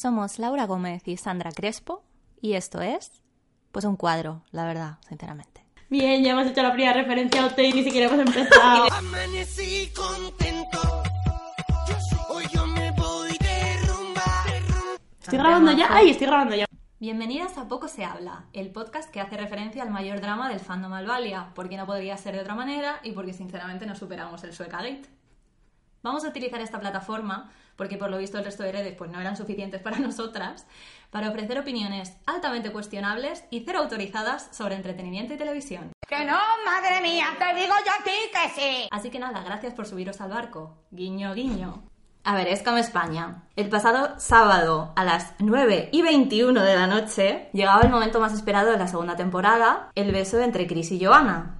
Somos Laura Gómez y Sandra Crespo y esto es, pues un cuadro, la verdad, sinceramente. Bien, ya hemos hecho la primera referencia a OT y ni siquiera hemos empezado. Amanecí contento. Hoy yo me voy de rumba. ¿Estoy grabando ya? ¡Ay, estoy grabando ya! Bienvenidas a Poco se habla, el podcast que hace referencia al mayor drama del fandom Alvalia, porque no podría ser de otra manera y porque sinceramente no superamos el Suecagate. Vamos a utilizar esta plataforma, porque por lo visto el resto de redes pues, no eran suficientes para nosotras, para ofrecer opiniones altamente cuestionables y cero autorizadas sobre entretenimiento y televisión. Que no, madre mía, te digo yo a ti que sí. Así que nada, gracias por subiros al barco. Guiño, guiño. A ver, es como España. El pasado sábado a las 9 y 21 de la noche llegaba el momento más esperado de la segunda temporada, el beso entre Chris y Joanna.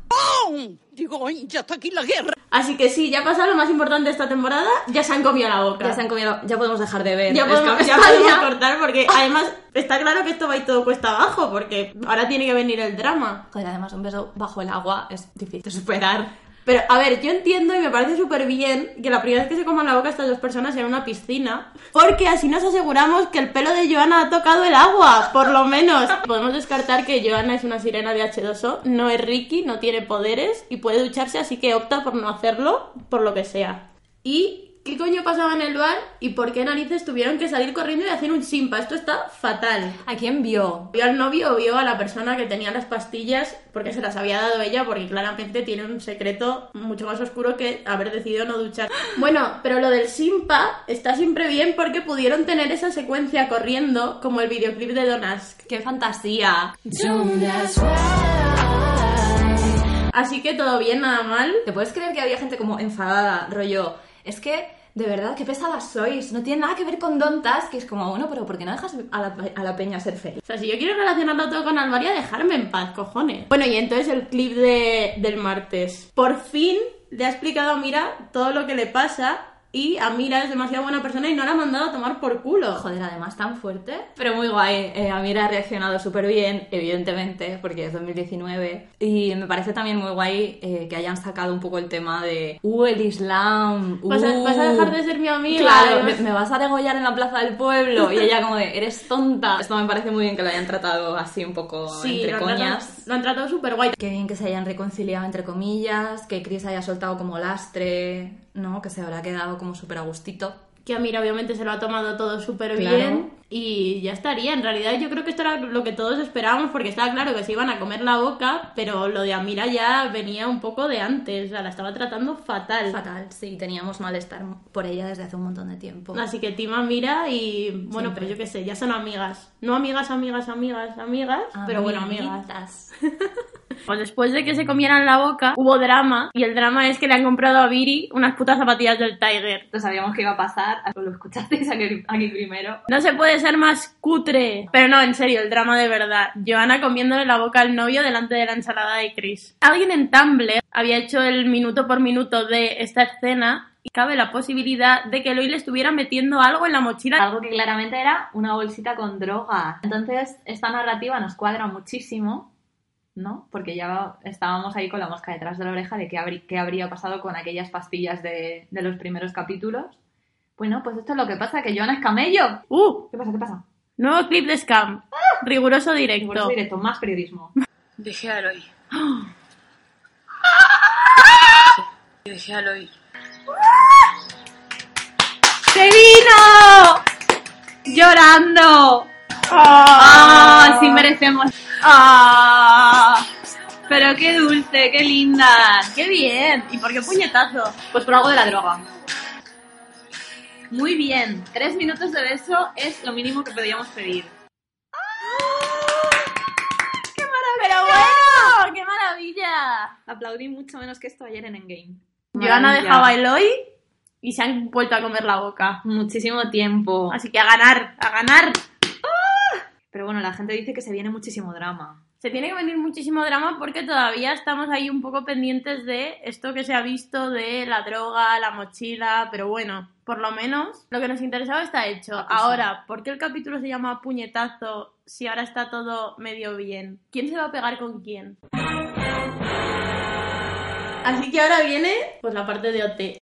Digo, "Ay, ya está aquí la guerra. Así que sí, ya ha pasado lo más importante de esta temporada, ya se han comido la boca. Ya se han comido, ya podemos dejar de ver. Ya podemos, ya podemos cortar porque además está claro que esto va a ir todo cuesta abajo porque ahora tiene que venir el drama. Joder, además un beso bajo el agua es difícil de superar. Pero a ver, yo entiendo y me parece súper bien que la primera vez que se coman la boca estas dos personas sea en una piscina, porque así nos aseguramos que el pelo de Joana ha tocado el agua, por lo menos. Podemos descartar que Joana es una sirena de H2O, no es Ricky, no tiene poderes y puede ducharse, así que opta por no hacerlo, por lo que sea. ¿Y qué coño pasaba en el bar y por qué narices tuvieron que salir corriendo y hacer un simpa? Esto está fatal. ¿A quién vio? ¿Vio al novio o vio a la persona que tenía las pastillas porque se las había dado ella? Porque claramente tiene un secreto mucho más oscuro que haber decidido no duchar. Bueno, pero lo del Simpa está siempre bien porque pudieron tener esa secuencia corriendo como el videoclip de Don Ask. ¡Qué fantasía! Así que todo bien, nada mal. ¿Te puedes creer que había gente como enfadada, rollo? Es que, de verdad, qué pesadas sois. No tiene nada que ver con Don Task, que es como, bueno, pero ¿por qué no dejas a la, a la peña ser feliz? O sea, si yo quiero relacionarlo todo con Alvaria, dejarme en paz, cojones. Bueno, y entonces el clip de, del martes. Por fin le ha explicado a Mira todo lo que le pasa y a Mira es demasiado buena persona y no la ha mandado a tomar por culo. Joder, además tan fuerte. Pero muy guay. Eh, Amira ha reaccionado súper bien, evidentemente, porque es 2019. Y me parece también muy guay eh, que hayan sacado un poco el tema de, uh, el Islam. Uh, ¿Vas a, vas a dejar de ser mi amiga. Claro, me, me vas a degollar en la plaza del pueblo. Y ella como de, eres tonta. Esto me parece muy bien que lo hayan tratado así un poco Sí, entre lo han tratado- coñas. lo han tratado súper guay. Qué bien que se hayan reconciliado entre comillas, que Chris haya soltado como lastre, ¿no? Que se habrá quedado como súper a gustito. Que Mira obviamente se lo ha tomado todo súper Claro. bien y ya estaría. En realidad yo creo que esto era lo que todos esperábamos porque estaba claro que se iban a comer la boca, pero lo de Amira ya venía un poco de antes, o sea, la estaba tratando fatal. Fatal, sí, teníamos malestar por ella desde hace un montón de tiempo. Así que Tima Mira y bueno, Siempre. pues yo qué sé, ya son amigas. No amigas, amigas, amigas, amigas, pero bueno, amigas. Pues después de que se comieran la boca, hubo drama y el drama es que le han comprado a Viri unas putas zapatillas del Tiger. Lo sabíamos que iba a pasar, lo escuchasteis aquí, aquí primero. No se puede ser más cutre. Pero no, en serio, el drama de verdad. Joana comiéndole la boca al novio delante de la ensalada de Chris. Alguien en Tumblr había hecho el minuto por minuto de esta escena y cabe la posibilidad de que Eloy le estuviera metiendo algo en la mochila. Algo que claramente era una bolsita con droga. Entonces, esta narrativa nos cuadra muchísimo, ¿no? Porque ya estábamos ahí con la mosca detrás de la oreja de qué, habrí- qué habría pasado con aquellas pastillas de, de los primeros capítulos. Bueno, pues esto es lo que pasa, que Joana es camello. ¡Uh! ¿Qué pasa? ¿Qué pasa? Nuevo clip de Scam. Riguroso directo. Eso directo, más periodismo. Dejé a Eloy. Dejé a Eloy. ¡Se vino! ¡Llorando! ¡Ah! Sí merecemos. ¡Ah! Pero qué dulce, qué linda, qué bien. ¿Y por qué puñetazo? Pues por algo de la droga. Muy bien. Tres minutos de beso es lo mínimo que podíamos pedir. ¡Pero bueno! ¡Qué maravilla! Aplaudí mucho menos que esto ayer en Endgame. Joana Maravilla. dejaba a Eloy y se han vuelto a comer la boca. Muchísimo tiempo. Así que a ganar, a ganar. Pero bueno, la gente dice que se viene muchísimo drama. Se tiene que venir muchísimo drama porque todavía estamos ahí un poco pendientes de esto que se ha visto de la droga, la mochila, pero bueno, por lo menos lo que nos interesaba está hecho. Ah, pues. Ahora, ¿por qué el capítulo se llama puñetazo si ahora está todo medio bien? ¿Quién se va a pegar con quién? Así que ahora viene pues la parte de OT.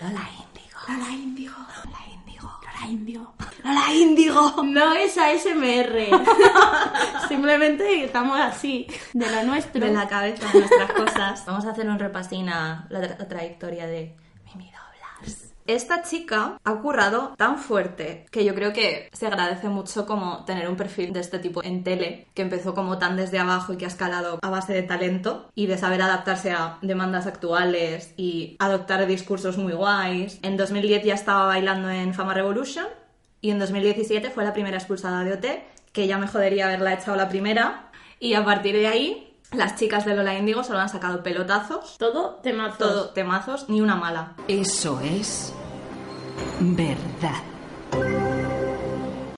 Lola Índigo. Índigo. ¡Lola Índigo! No es ASMR. Simplemente estamos así, de lo nuestro. De la cabeza de nuestras cosas. Vamos a hacer un repasín a la, tra- trayectoria de. Esta chica ha currado tan fuerte que yo creo que se agradece mucho como tener un perfil de este tipo en tele, que empezó como tan desde abajo y que ha escalado a base de talento y de saber adaptarse a demandas actuales y adoptar discursos muy guays. En 2010 ya estaba bailando en Fama Revolution y en 2017 fue la primera expulsada de OT, que ya me jodería haberla echado la primera. Y a partir de ahí, las chicas de Lola Índigo solo han sacado pelotazos, Todo temazos. todo temazos, ni una mala. Eso es verdad.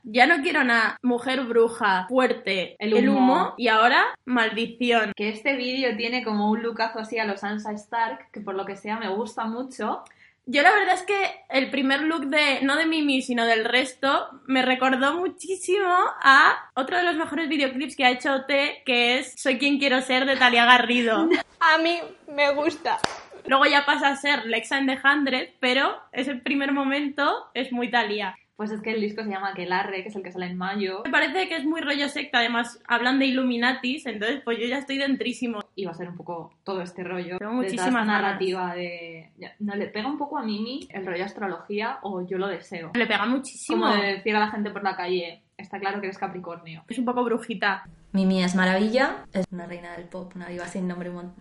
Ya no quiero una mujer bruja fuerte, El el humo. y ahora maldición. Que este vídeo tiene como un lookazo así a los Sansa Stark, que por lo que sea me gusta mucho. Yo la verdad es que el primer look de, no de Mimi, sino del resto, me recordó muchísimo a otro de los mejores videoclips que ha hecho OT, que es Soy quien quiero ser de Talia Garrido. A mí me gusta. Luego ya pasa a ser Lexa and the Hundred, pero ese primer momento es muy Talia. Pues es que el disco se llama Aquelarre, que es el que sale en mayo. Me parece que es muy rollo secta, además hablan de Illuminatis, entonces pues yo ya estoy dentrísimo. Y va a ser un poco todo este rollo. Tengo ganas. narrativa de... No, le pega un poco a Mimi el rollo astrología o yo lo deseo. Le pega muchísimo. Como de decir a la gente por la calle, está claro que eres Capricornio. Es un poco brujita. Mimi es maravilla, es una reina del pop, una diva sin nombre, una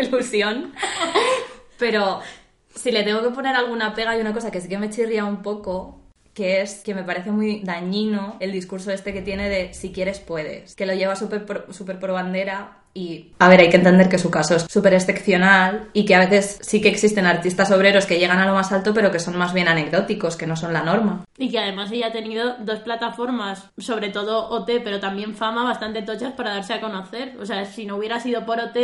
ilusión. Pero si le tengo que poner alguna pega, hay una cosa que sí que me chirría un poco, que es que me parece muy dañino el discurso este que tiene de si quieres puedes, que lo lleva súper por, súper por bandera y, a ver, hay que entender que su caso es súper excepcional y que a veces sí que existen artistas obreros que llegan a lo más alto, pero que son más bien anecdóticos, que no son la norma. Y que además ella ha tenido dos plataformas, sobre todo OT, pero también fama, bastante tochas para darse a conocer. O sea, si no hubiera sido por OT,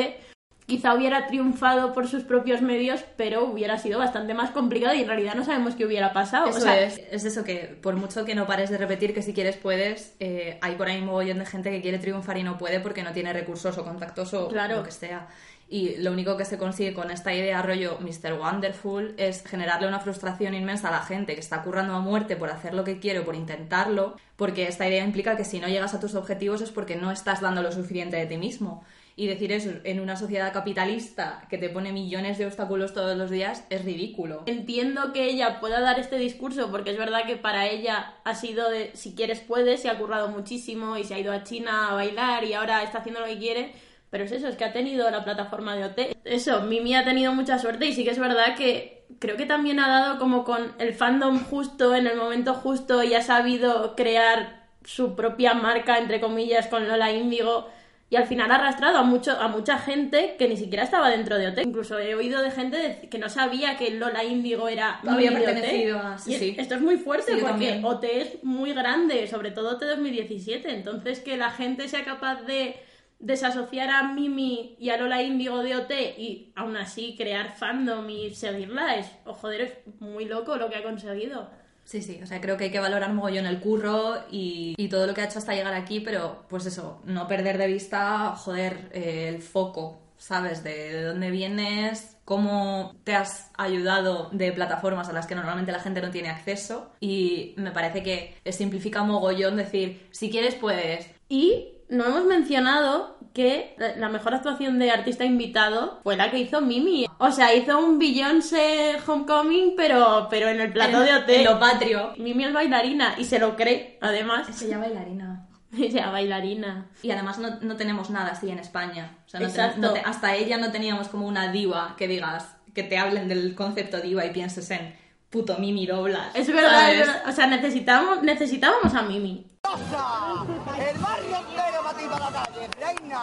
quizá hubiera triunfado por sus propios medios, pero hubiera sido bastante más complicado y en realidad no sabemos qué hubiera pasado. Eso o sea, es, es eso que por mucho que no pares de repetir que si quieres puedes, eh, hay por ahí un mogollón de gente que quiere triunfar y no puede porque no tiene recursos o contactos o Claro. lo que sea. Y lo único que se consigue con esta idea rollo Mr. Wonderful es generarle una frustración inmensa a la gente que está currando a muerte por hacer lo que quiere o por intentarlo, porque esta idea implica que si no llegas a tus objetivos es porque no estás dando lo suficiente de ti mismo. Y decir eso en una sociedad capitalista que te pone millones de obstáculos todos los días es ridículo. Entiendo que ella pueda dar este discurso porque es verdad que para ella ha sido de si quieres puedes, se ha currado muchísimo y se ha ido a China a bailar y ahora está haciendo lo que quiere, pero es eso, es que ha tenido la plataforma de OT. Eso, Mimi ha tenido mucha suerte y sí que es verdad que creo que también ha dado como con el fandom justo, en el momento justo y ha sabido crear su propia marca, entre comillas, con Lola Índigo y al final ha arrastrado a mucho a mucha gente que ni siquiera estaba dentro de OT. Incluso he oído de gente de- que no sabía que Lola Índigo era Había OT. pertenecido a- sí, Y sí. Esto es muy fuerte Sí, porque. OT es muy grande, sobre todo OT 2017. Entonces que la gente sea capaz de desasociar a Mimi y a Lola Índigo de OT y aún así crear fandom y seguirla es, oh, joder, es muy loco lo que ha conseguido. Sí, sí, o sea, creo que hay que valorar mogollón el curro y, todo lo que ha hecho hasta llegar aquí, pero pues eso, no perder de vista, joder, eh, el foco, ¿sabes? De, de dónde vienes, cómo te has ayudado de plataformas a las que normalmente la gente no tiene acceso y me parece que simplifica mogollón decir, si quieres puedes. Y no hemos mencionado que la- mejor actuación de artista invitado fue la que hizo Mimi. O sea, hizo un Beyoncé Homecoming, pero, pero en el plato de En hotel. lo patrio. Mimi es bailarina y se lo cree, además. Es ella bailarina. Ella bailarina. Y además no, no tenemos nada así en España. O sea, no te- Exacto. no te- hasta ella no teníamos como una diva que digas, que te hablen del concepto diva y pienses en puto Mimi Doblas. Es verdad, es verdad. O sea, necesitábamos, necesitábamos a Mimi. El barrio entero ti para la calle, reina.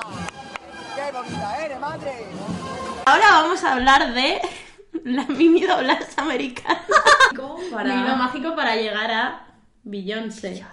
Qué bonita eres, madre. Ahora vamos a hablar de la Mimi doblas americana. ¿Cómo Un para- hilo mágico para llegar a Beyoncé.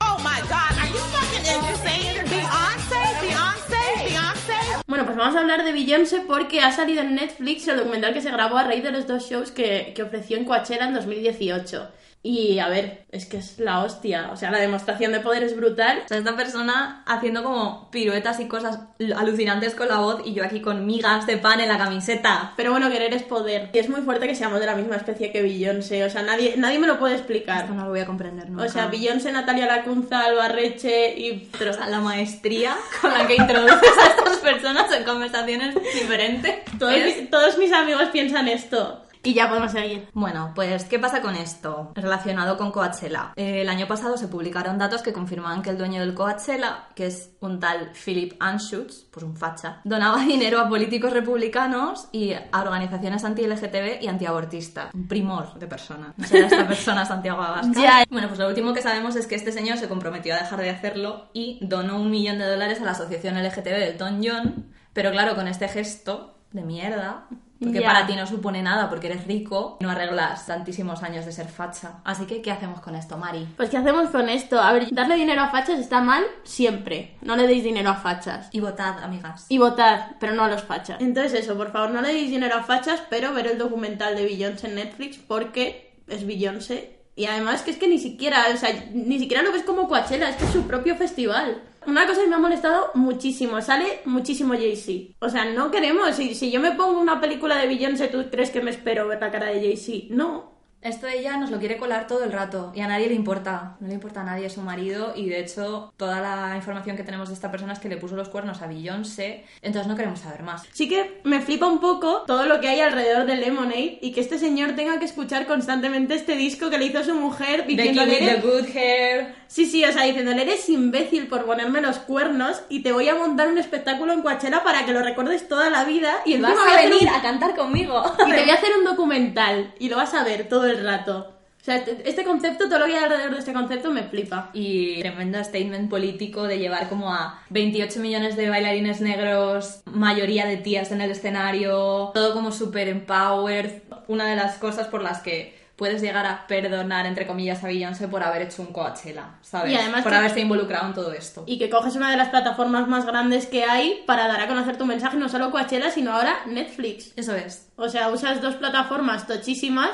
Oh my God, are you fucking insane? Beyonce, Beyonce, Beyonce. Bueno, pues vamos a hablar de Beyoncé porque ha salido en Netflix el documental que se grabó a raíz de los dos shows que, que ofreció en Coachella en 2018. Y a ver, es que es la hostia. O sea, la demostración de poder es brutal. O sea, esta persona haciendo como piruetas y cosas alucinantes con la voz y yo aquí con migas de pan en la camiseta. Pero bueno, querer es poder. Y es muy fuerte que seamos de la misma especie que Beyoncé. O sea, nadie, nady me lo puede explicar. Esto no lo voy a comprender nunca. O sea, Beyoncé, Natalia Lacunza, Alba Reche y... O sea, la maestría con la que introduces a estas personas en conversaciones diferentes. Todos, es- mis, todos mis amigos piensan esto. Y ya podemos seguir. Bueno, pues, ¿qué pasa con esto relacionado con Coachella? Eh, el año pasado se publicaron datos que confirmaban que el dueño del Coachella, que es un tal Philip Anschutz, pues un facha, donaba dinero a políticos republicanos y a organizaciones anti-LGTB y antiabortistas. Un primor de persona. No será esta persona Santiago Abascal. Bueno, pues lo último que sabemos es que este señor se comprometió a dejar de hacerlo y donó un millón de dólares a la asociación LGTB del Elton John, pero claro, con este gesto de mierda, porque para ti no supone nada porque eres rico, no arreglas tantísimos años de ser facha. Así que, ¿qué hacemos con esto, Mari? Pues, ¿qué hacemos con esto? A ver, darle dinero a fachas está mal siempre. No le deis dinero a fachas. Y votad, amigas. Y votad, pero no a los fachas. Entonces eso, por favor, no le deis dinero a fachas, pero ver el documental de Beyoncé en Netflix porque es Beyoncé. Y además que es que ni siquiera, o sea, ni siquiera lo ves como Coachella, es que es su propio festival. Una cosa que me ha molestado muchísimo, sale muchísimo Jay-Z. O sea, no queremos, si, si yo me pongo una película de Beyoncé, ¿tú crees que me espero ver la cara de Jay-Z? No. Esto ella nos lo quiere colar todo el rato y a nadie le importa. No le importa a nadie su marido y de hecho toda la información que tenemos de esta persona es que le puso los cuernos a Beyoncé, entonces no queremos saber más. Sí que me flipa un poco todo lo que hay alrededor de Lemonade y que este señor tenga que escuchar constantemente este disco que le hizo su mujer diciéndole... the "Eres- good hair. Sí, sí, o sea, diciéndole, eres imbécil por ponerme los cuernos y te voy a montar un espectáculo en Coachella para que lo recuerdes toda la vida y Vas encima voy a venir un- a cantar conmigo. y te voy a hacer un documental y lo vas a ver todo el rato. O sea, este este concepto, todo lo que hay alrededor de este concepto me flipa. Y tremendo statement político de llevar como a 28 millones de bailarines negros, mayoría de tías en el escenario, todo como super empowered. Una de las cosas por las que puedes llegar a perdonar, entre comillas, a Beyoncé por haber hecho un Coachella, ¿sabes? Y además por que- haberse involucrado en todo esto. Y que coges una de las plataformas más grandes que hay para dar a conocer tu mensaje, no solo Coachella, sino ahora Netflix. Eso es. O sea, usas dos plataformas tochísimas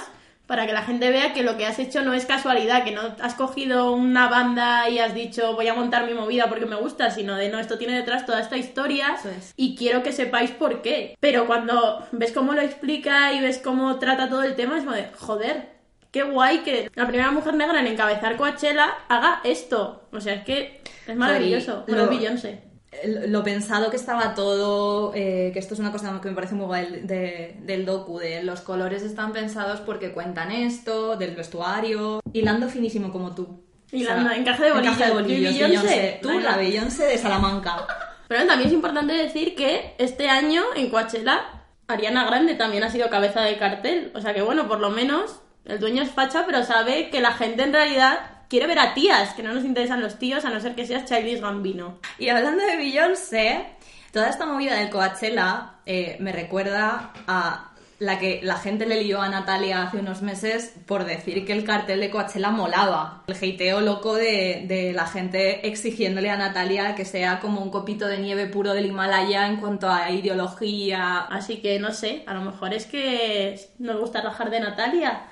para que la gente vea que lo que has hecho no es casualidad, que no has cogido una banda y has dicho voy a montar mi movida porque me gusta, sino de no, esto tiene detrás toda esta historia es. y quiero que sepáis por qué. Pero cuando ves cómo lo explica y ves cómo trata todo el tema, es como de, joder, qué guay que la primera mujer negra en encabezar Coachella haga esto. O sea, es que es maravilloso. Bueno, Beyoncé. Lo pensado que estaba todo, eh, que esto es una cosa que me parece muy guay de- del docu, de los colores están pensados porque cuentan esto, del vestuario, hilando finísimo como tú. Hilando, encaje de bolillos. encaje de bolillos. Tú, la Beyoncé de Salamanca. Pero también es importante decir que este año en Coachella Ariana Grande también ha sido cabeza de cartel. O sea que bueno, por lo menos el dueño es facha, pero sabe que la gente en realidad quiere ver a tías, que no nos interesan los tíos a no ser que seas Childish Gambino. Y hablando de Beyoncé, toda esta movida del Coachella eh, me recuerda a la que la gente le lió a Natalia hace unos meses por decir que el cartel de Coachella molaba. El hateo loco de, de la gente exigiéndole a Natalia que sea como un copito de nieve puro del Himalaya en cuanto a ideología. Así que no sé, a lo mejor es que nos gusta rajar de Natalia.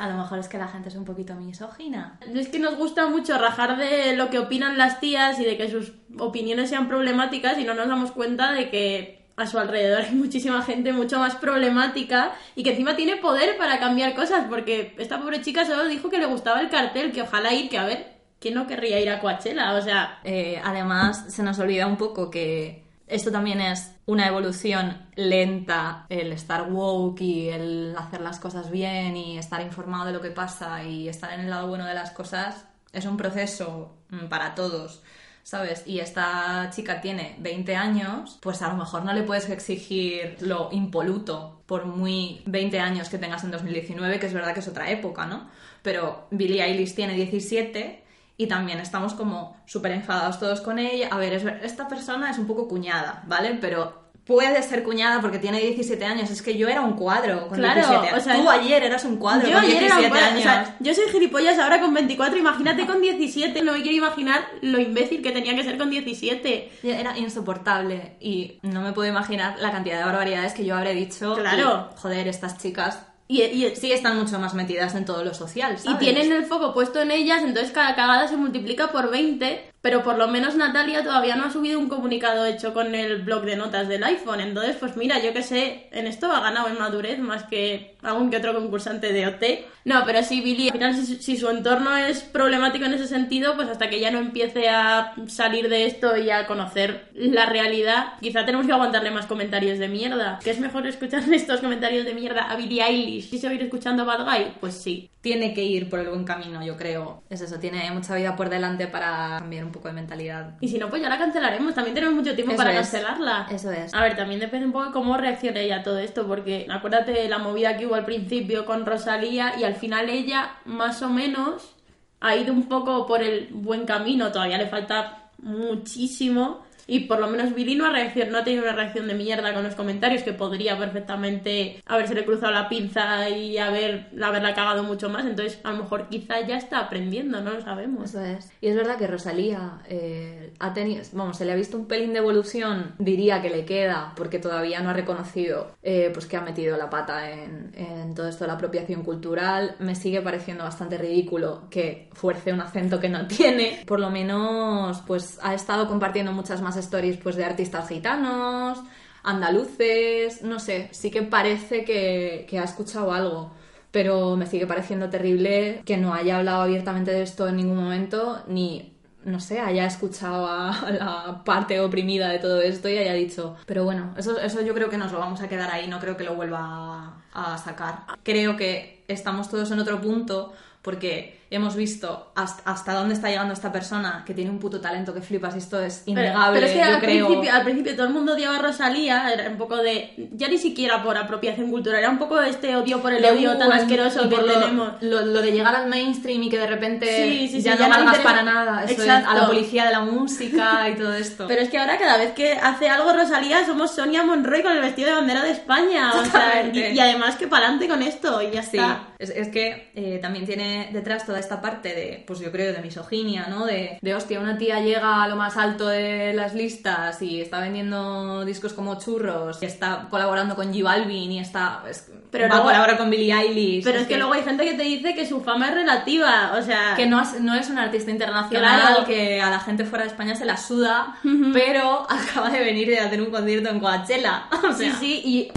A lo mejor es que la gente es un poquito misógina. Es que nos gusta mucho rajar de lo que opinan las tías y de que sus opiniones sean problemáticas y no nos damos cuenta de que a su alrededor hay muchísima gente mucho más problemática y que encima tiene poder para cambiar cosas porque esta pobre chica solo dijo que le gustaba el cartel, que ojalá ir, que a ver, ¿quién no querría ir a Coachella? O sea, Eh, además, se nos olvida un poco que esto también es una evolución lenta, el estar woke y el hacer las cosas bien y estar informado de lo que pasa y estar en el lado bueno de las cosas es un proceso mm, para todos. ¿Sabes? Y esta chica tiene 20 años, pues a lo mejor no le puedes exigir lo impoluto por muy 20 años que tengas en 2019, que es verdad que es otra época, ¿no? Pero Billie Eilish tiene 17 y también estamos como súper enfadados todos con ella. A ver, es esta persona es un poco cuñada, ¿vale? Pero puede ser cuñada porque tiene 17 años. Es que yo era un cuadro con Claro, 17 años. o sea, Tú ayer eras un cuadro Yo con ayer 17 era un cuadro, años. o sea, yo soy gilipollas ahora con 24, imagínate con 17. No me quiero imaginar lo imbécil que tenía que ser con 17. Era insoportable y no me puedo imaginar la cantidad de barbaridades que yo habré dicho. Claro. Y, joder, estas chicas Y, y, sí están mucho más metidas en todo lo social, y tienen el foco puesto en ellas, entonces cada cagada se multiplica por 20. Pero por lo menos Natalia todavía no ha subido un comunicado hecho con el blog de notas del iPhone. Entonces, pues mira, yo que sé, en esto ha ganado en madurez más que algún que otro concursante de OT. No, pero sí, Billy, al final, si, si su entorno es problemático en ese sentido, pues hasta que ella no empiece a salir de esto y a conocer la realidad, quizá tenemos que aguantarle más comentarios de mierda. ¿Que es mejor escuchar estos comentarios de mierda a Billie Eilish y seguir escuchando Bad Guy? Pues sí. Tiene que ir por el buen camino, yo creo. Es eso, tiene mucha vida por delante para cambiar un poco de mentalidad. Y si no, pues ya la cancelaremos. También tenemos mucho tiempo Eso para es. cancelarla. Eso es. A ver, también depende un poco de cómo reaccione ella a todo esto, porque acuérdate de la movida que hubo al principio con Rosalía y al final ella, más o menos, ha ido un poco por el buen camino. Todavía le falta muchísimo. Y por lo menos Billy no ha, reaccion- no ha tenido una reacción de mierda con los comentarios, que podría perfectamente habérsele cruzado la pinza y haber, haberla cagado mucho más. Entonces, a lo mejor quizá ya está aprendiendo, no lo sabemos. Y es verdad que Rosalía eh, ha tenido, vamos, se le ha visto un pelín de evolución, diría que le queda, porque todavía no ha reconocido eh, pues que ha metido la pata en, en todo esto de la apropiación cultural. Me sigue pareciendo bastante ridículo que fuerce un acento que no tiene. Por lo menos, pues ha estado compartiendo muchas más stories pues de artistas gitanos, andaluces, no sé, sí que parece que, ha escuchado algo pero me sigue pareciendo terrible que no haya hablado abiertamente de esto en ningún momento, ni, no sé, haya escuchado a la parte oprimida de todo esto y haya dicho. Pero bueno, eso, eso yo creo que nos lo vamos a quedar ahí, no creo que lo vuelva a sacar. Creo que estamos todos en otro punto porque hemos visto hasta, hasta dónde está llegando esta persona que tiene un puto talento que flipas esto es innegable, Pero, es que yo al, creo. principio, al principio todo el mundo odiaba a Rosalía, era un poco de. Ya ni siquiera por apropiación cultural, era un poco este odio por el Le odio tan asqueroso que lo, tenemos. Lo, lo de llegar al mainstream y que de repente Sí, sí, sí, ya ya no valgas para nada. Eso es, a la policía de la música y todo esto. Pero es que ahora cada vez que hace algo Rosalía somos Sonia Monroy con el vestido de bandera de España. O sea, y, además que para adelante con esto y ya está. es, es que eh, también tiene detrás toda esta parte de, pues yo creo, de misoginia, ¿no? De, de, hostia, una tía llega a lo más alto de las listas y está vendiendo discos como churros y está colaborando con J Balvin y está... es- Pero va luego- a colaborar con Billie Eilish. Pero es que luego hay gente que te dice que su fama es relativa. O sea, que no es, no es un artista internacional Claro. que a la gente fuera de España se la suda, pero acaba de venir de hacer un concierto en Coachella. O sea, Sí, sí, y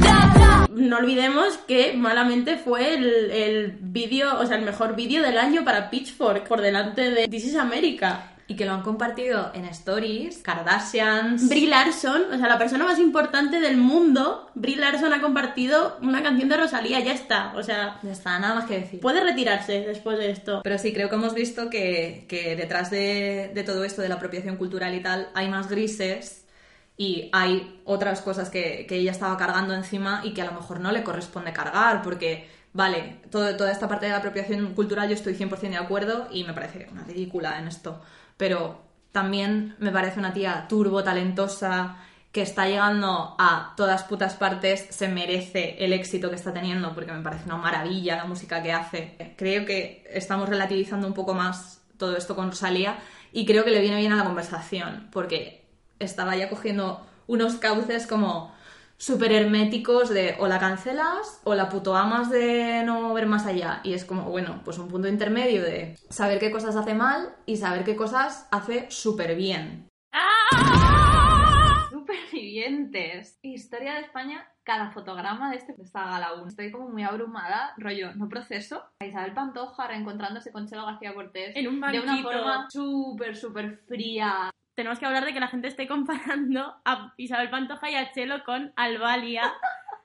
no olvidemos que malamente fue el, el vídeo, o sea, el mejor vídeo del año para Pitchfork por delante de This is America. Y que lo han compartido en stories, Kardashians. Brie Larson, o sea, la persona más importante del mundo, Brie Larson ha compartido una canción de Rosalía, ya está. O sea, Ya está, nada más que decir. puede retirarse después de esto. Pero sí, creo que hemos visto que, que detrás de, de todo esto de la apropiación cultural y tal hay más grises y hay otras cosas que, que ella estaba cargando encima y que a lo mejor no le corresponde cargar porque, vale, toda esta parte de la apropiación cultural yo estoy 100% de acuerdo y me parece una ridícula en esto, pero también me parece una tía turbo talentosa que está llegando a todas putas partes, se merece el éxito que está teniendo, porque me parece una maravilla la música que hace. Creo que estamos relativizando un poco más todo esto con Rosalía y creo que le viene bien a la conversación, porque estaba ya cogiendo unos cauces como súper herméticos de o la cancelas o la puto amas de no ver más allá. Y es como, bueno, pues un punto intermedio de saber qué cosas hace mal y saber qué cosas hace súper bien. Supervivientes. Historia de España, cada fotograma de, este, de esta gala 1. Estoy como muy abrumada, rollo, no proceso. A Isabel Pantoja reencontrándose con Chelo García Cortés En un de una forma súper, súper fría. Tenemos que hablar de que la gente esté comparando a Isabel Pantoja y a Chelo con Albalia.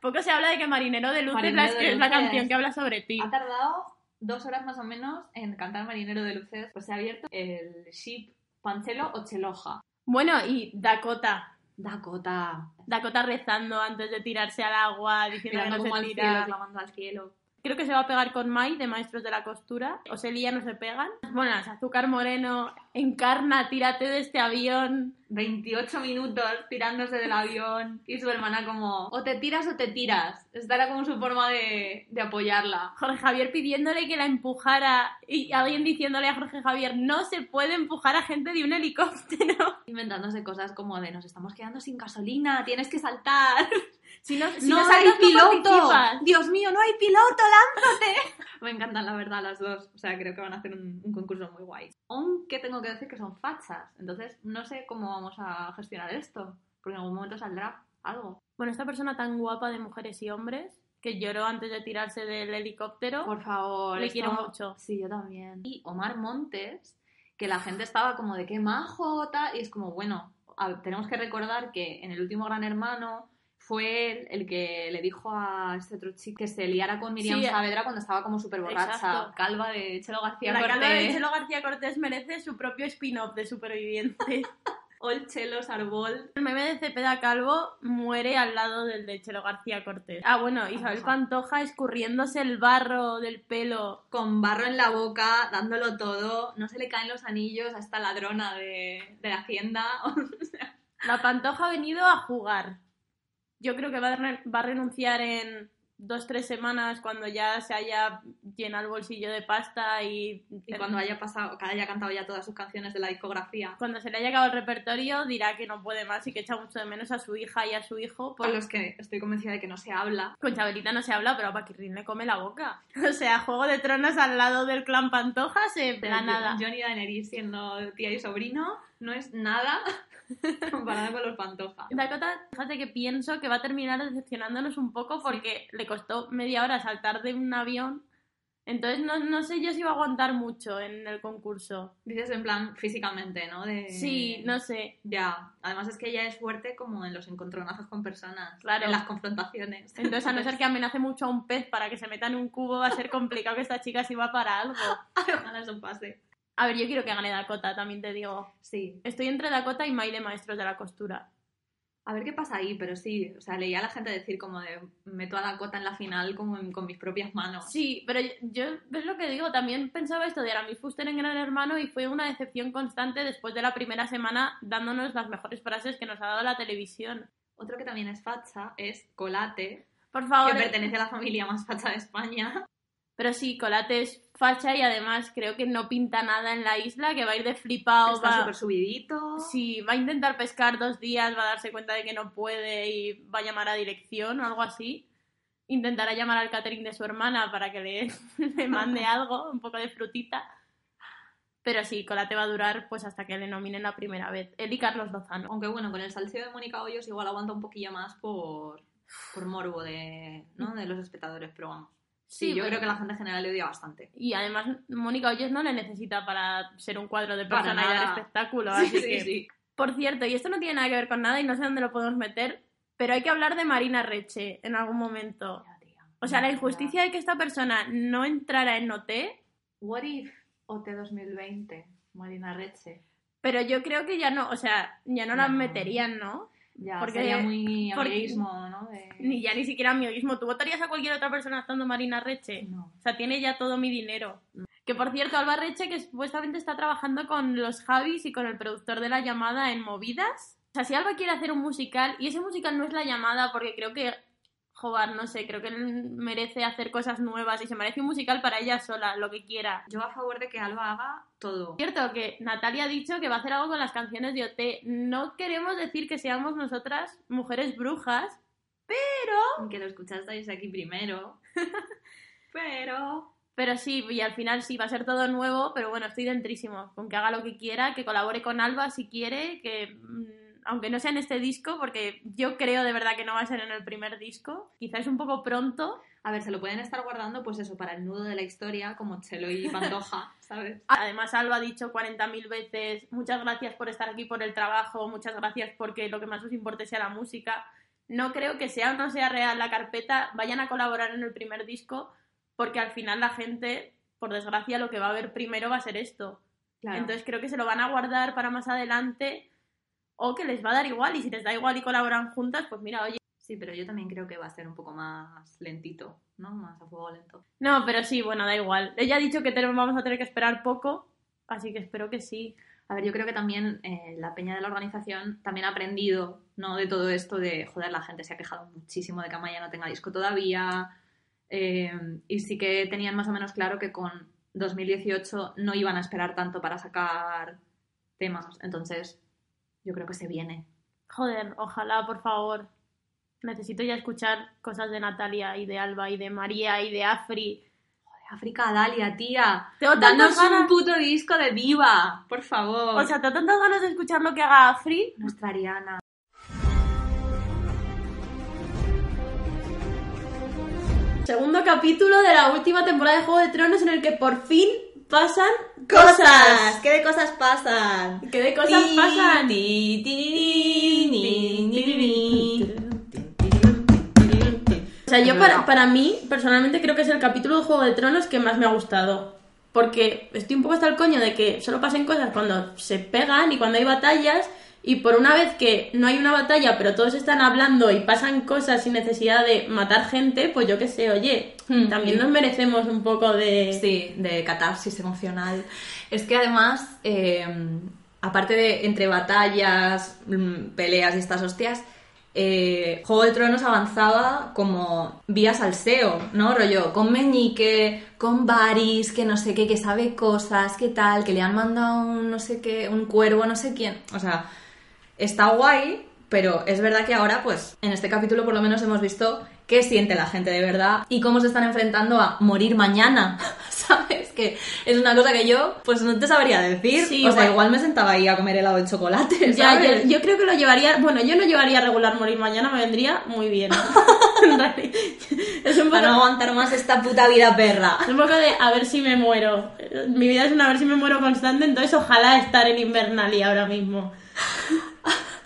Poco se habla de que Marinero de Luces Marinero es la, de es la Luces. canción que habla sobre ti. Ha tardado dos horas más o menos en cantar Marinero de Luces. Pues se ha abierto el ship Panchelo o Cheloja. Bueno, y Dakota. Dakota. Dakota rezando antes de tirarse al agua, diciendo que Mirando no como se tira. cielo, clamando al cielo. Creo que se va a pegar con Mai de Maestros de la Costura. O se lía, no se pegan. Bueno, Azúcar Moreno, encarna, tírate de este avión. 28 minutos tirándose del avión y su hermana como, o te tiras o te tiras. Esta era como su forma de, de apoyarla. Jorge Javier pidiéndole que la empujara y alguien diciéndole a Jorge Javier, no se puede empujar a gente de un helicóptero. Inventándose cosas como de, nos estamos quedando sin gasolina, tienes que saltar. Si no, si ¡No, hay saltas, ¿cómo te piloto! ¡Dios mío, no hay piloto! ¡Lánzate! Me encantan, la verdad, las dos. O sea, creo que van a hacer un, un concurso muy guay. Aunque tengo que decir que son fachas. Entonces, no sé cómo vamos a gestionar esto. Porque en algún momento saldrá algo. Bueno, esta persona tan guapa de mujeres y hombres que lloró antes de tirarse del helicóptero. Por favor. Le esto- quiero mucho. Sí, yo también. Y Omar Montes, que la gente estaba como de qué majo, tal, y es como, bueno, a tenemos que recordar que en el último Gran Hermano fue el que le dijo a este otro chico que se liara con Miriam Sí. Saavedra cuando estaba como súper borracha, Exacto. calva de Chelo García La calva de Cortés, Chelo García Cortés merece su propio spin-off de superviviente. o el Chelo Sarbol. El meme de Cepeda Calvo muere al lado del de Chelo García Cortés. Ah, bueno, Isabel Pantoja escurriéndose el barro del pelo. Con barro en la boca, dándolo todo, no se le caen los anillos a esta ladrona de, de la hacienda. La Pantoja ha venido a jugar. Yo creo que va a, va a renunciar en dos, tres semanas cuando ya se haya llenado el bolsillo de pasta y, y cuando haya pasado, que haya cantado ya todas sus canciones de la discografía. cuando se le haya acabado el repertorio dirá que no puede más y que echa mucho de menos a su hija y a su hijo. Por los que estoy convencida de que no se habla. Con Chabelita no se habla, pero a Paquirrín le come la boca. O sea, Juego de Tronos al lado del clan Pantoja se la nada. Johnny Daenerys siendo tía y sobrino no es nada comparado con los Pantoja. Dakota, fíjate que pienso que va a terminar decepcionándonos un poco porque le costó media hora saltar de un avión. Entonces no, no sé yo si va a aguantar mucho en el concurso. Dices en plan físicamente, ¿no? De... Sí, no sé. Ya, además es que ella es fuerte como en los encontronazos con personas, Claro. en las confrontaciones. Entonces, a no ser que amenace mucho a un pez para que se meta en un cubo, va a ser complicado que esta chica sirva para algo. Ojalá eso pase. A ver, yo quiero que gane Dakota, también te digo. Sí, Estoy entre Dakota y Mai de Maestros de la Costura. a ver qué pasa ahí, pero sí, o sea, leía a la gente decir como de meto a Dakota en la final como en- con mis propias manos. Sí, pero yo- yo, ¿ves lo que digo? También pensaba esto de Aramis Fuster en Gran Hermano y fue una decepción constante después de la primera semana dándonos las mejores frases que nos ha dado la televisión. Otro que también es facha es Colate, Por favor, que eh, pertenece a la familia más facha de España. Pero sí, Colate es facha y además creo que no pinta nada en la isla, que va a ir de flipado, Está va... súper subidito. Sí, va a intentar pescar dos días, va a darse cuenta de que no puede y va a llamar a dirección o algo así. Intentará llamar al catering de su hermana para que le, le mande algo, un poco de frutita. Pero sí, Colate va a durar pues hasta que le nominen la primera vez. Él y Carlos Lozano. Aunque bueno, con el salseo de Mónica Hoyos igual aguanta un poquillo más por, por morbo de, ¿no? de los espectadores, pero vamos. Sí, Sí, yo bueno. creo que la gente en general le odia bastante. Y además Mónica Hoyos no le necesita para ser un cuadro de Para persona y dar nada. espectáculo. Sí, así sí, que... Por cierto, y esto no tiene nada que ver con nada y no sé dónde lo podemos meter, pero hay que hablar de Marina Reche en algún momento. Tía. O sea, la injusticia de que esta persona no entrara en OT, What if OT 2020, Marina Reche? pero yo creo que ya no, o sea, ya no la meterían, ¿no? Ya, Porque- sería muy amiguismo, ¿no? De- Ni ya ni siquiera amiguismo. ¿Tú votarías a cualquier otra persona estando Marina Reche? No. O sea, tiene ya todo mi dinero. Que por cierto, Alba Reche, que supuestamente está trabajando con los Javis y con el productor de la llamada en Movidas. O sea, si Alba quiere hacer un musical, y ese musical no es la llamada, porque creo que, joder, no sé, creo que él merece hacer cosas nuevas y se merece un musical para ella sola, lo que quiera. Yo a favor de que Alba haga todo. Cierto que Natalia ha dicho que va a hacer algo con las canciones de OT. No queremos decir que seamos nosotras mujeres brujas, Que lo escuchasteis aquí primero. Pero... Pero sí, y al final sí, va a ser todo nuevo, pero bueno, estoy dentrísimo con que haga lo que quiera, que colabore con Alba si quiere, que mm, aunque no sea en este disco, porque yo creo de verdad que no va a ser en el primer disco, quizás es un poco pronto. A ver, se lo pueden estar guardando, pues eso, para el nudo de la historia, como Chelo y Pantoja, ¿sabes? Además, Alba ha dicho 40.000 veces, muchas gracias por estar aquí, por el trabajo, muchas gracias porque lo que más os importe sea la música. No creo que sea o no sea real la carpeta, vayan a colaborar en el primer disco, porque al final la gente, por desgracia, lo que va a ver primero va a ser esto. Claro. Entonces creo que se lo van a guardar para más adelante o que les va a dar igual y si les da igual y colaboran juntas, pues mira, oye, Sí, pero yo también creo que va a ser un poco más lentito, ¿no? Más a fuego lento. No, pero sí, bueno, da igual. Ella ha dicho que tenemos- vamos a tener que esperar poco, así que espero que sí. A ver, yo creo que también eh, la peña de la organización también ha aprendido, ¿no? De todo esto de, joder, la gente se ha quejado muchísimo de que Amaya no tenga disco todavía. eh, y sí que tenían más o menos claro que con 2018 no iban a esperar tanto para sacar temas. Entonces, yo creo que se viene. Joder, ojalá, por favor. Necesito ya escuchar cosas de Natalia y de Alba y de María y de Afri. África Dalia, tía. Tengo tantas Danos un ganas. puto disco de diva, por favor. O sea, tengo tantas ganas de escuchar lo que haga Afri. nuestra Ariana. Segundo capítulo de la última temporada de Juego de Tronos en el que por fin pasan cosas. ¿Qué de cosas pasan? ¿Qué de cosas pasan? O sea, yo para, para mí, personalmente, creo que es el capítulo de Juego de Tronos que más me ha gustado. Porque estoy un poco hasta el coño de que solo pasen cosas cuando se pegan y cuando hay batallas. Y por una vez que no hay una batalla, pero todos están hablando y pasan cosas sin necesidad de matar gente, pues yo qué sé, oye, Hmm. también nos merecemos un poco de... Sí, de catarsis emocional. Es que además, eh, aparte de entre batallas, mm, peleas y estas hostias, eh, Juego de Tronos avanzaba como vía salseo, ¿no? Rollo, con Meñique, con Varys, que no sé qué, que sabe cosas, que tal, que le han mandado un no sé qué, un cuervo, no sé quién. O sea, está guay, pero es verdad que ahora, pues, en este capítulo por lo menos hemos visto qué siente la gente de verdad y cómo se están enfrentando a morir mañana, ¿sabes? Que es una cosa que yo, pues, no te sabría decir. Sí, o sea, igual- igual me sentaba ahí a comer helado de chocolate, Ya, ¿sabes? yo, yo creo que lo llevaría, bueno, yo no llevaría regular morir mañana, me vendría muy bien. Es un Para no aguantar más esta puta vida perra. es un poco de a ver si me muero. Mi vida es una a ver si me muero constante, entonces ojalá estar en Invernalia ahora mismo.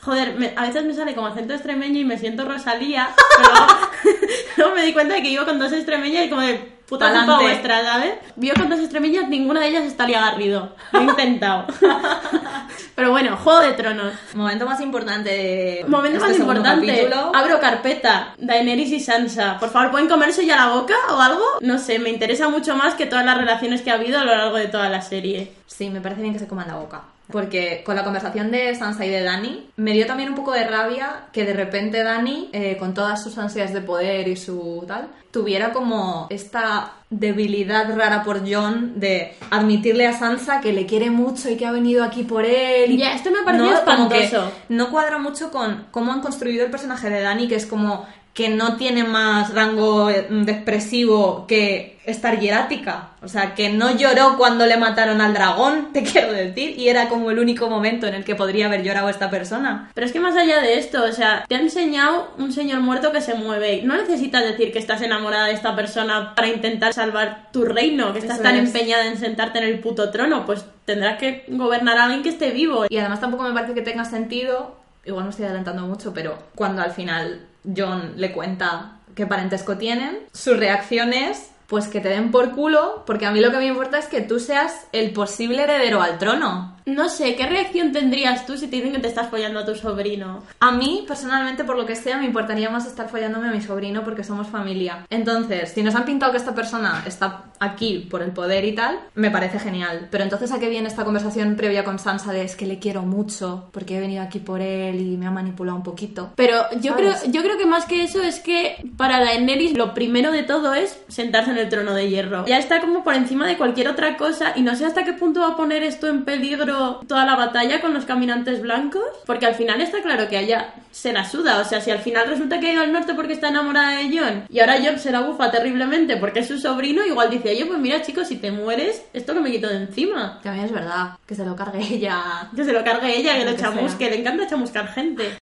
Joder, me- a veces me sale como acento extremeño y me siento Rosalía, pero luego, me di cuenta de que vivo con dos extremeñas y como de puta culpa vuestra, ¿sabes? Vivo con dos extremeñas, ninguna de ellas es Talia Garrido. Lo he intentado. pero bueno, Juego de Tronos. Momento más importante de Momento este más importante. capítulo. Abro carpeta. Daenerys y Sansa. Por favor, ¿pueden comerse ya la boca o algo? No sé, me interesa mucho más que todas las relaciones que ha habido a lo largo de toda la serie. Sí, me parece bien que se coman la boca. Porque con la conversación de Sansa y de Dani, me dio también un poco de rabia que de repente Dani, eh, con todas sus ansias de poder y su tal, tuviera como esta debilidad rara por John de admitirle a Sansa que le quiere mucho y que ha venido aquí por él. y- Ya, esto me ha parecido Como que espantoso. no cuadra mucho con cómo han construido el personaje de Dani, que es como que no tiene más rango eh, de expresivo que estar hierática. O sea, que no lloró cuando le mataron al dragón, te quiero decir, y era como el único momento en el que podría haber llorado esta persona. Pero es que más allá de esto, o sea, te ha enseñado un señor muerto que se mueve. No necesitas decir que estás enamorada de esta persona para intentar salvar tu reino, que estás Eso tan es. empeñada en sentarte en el puto trono. Pues tendrás que gobernar a alguien que esté vivo. Y además tampoco me parece que tenga sentido, igual me estoy adelantando mucho, pero cuando al final John le cuenta qué parentesco tienen, su reacción es pues que te den por culo, porque a mí lo que me importa es que tú seas el posible heredero al trono. No sé, ¿qué reacción tendrías tú si te dicen que te estás follando a tu sobrino? A mí, personalmente, por lo que sea, me importaría más estar follándome a mi sobrino porque somos familia. Entonces, si nos han pintado que esta persona está aquí por el poder y tal, me parece genial. Pero entonces, ¿a qué viene esta conversación previa con Sansa de es que le quiero mucho porque he venido aquí por él y me ha manipulado un poquito? Pero yo creo, yo creo que más que eso es que para Daenerys lo primero de todo es sentarse en el trono de hierro. Ya está como por encima de cualquier otra cosa y no sé hasta qué punto va a poner esto en peligro toda la batalla con los caminantes blancos, porque al final está claro que ella se la suda, o sea, si al final resulta que ha ido al norte porque está enamorada de John y ahora John se la bufa terriblemente porque es su sobrino, igual dice, oye, pues mira chicos, si te mueres, esto que me quito de encima. También es verdad, que se lo cargue ella. Que se lo cargue ella, que Lo lo que sea. chamusque, le encanta chamuscar gente.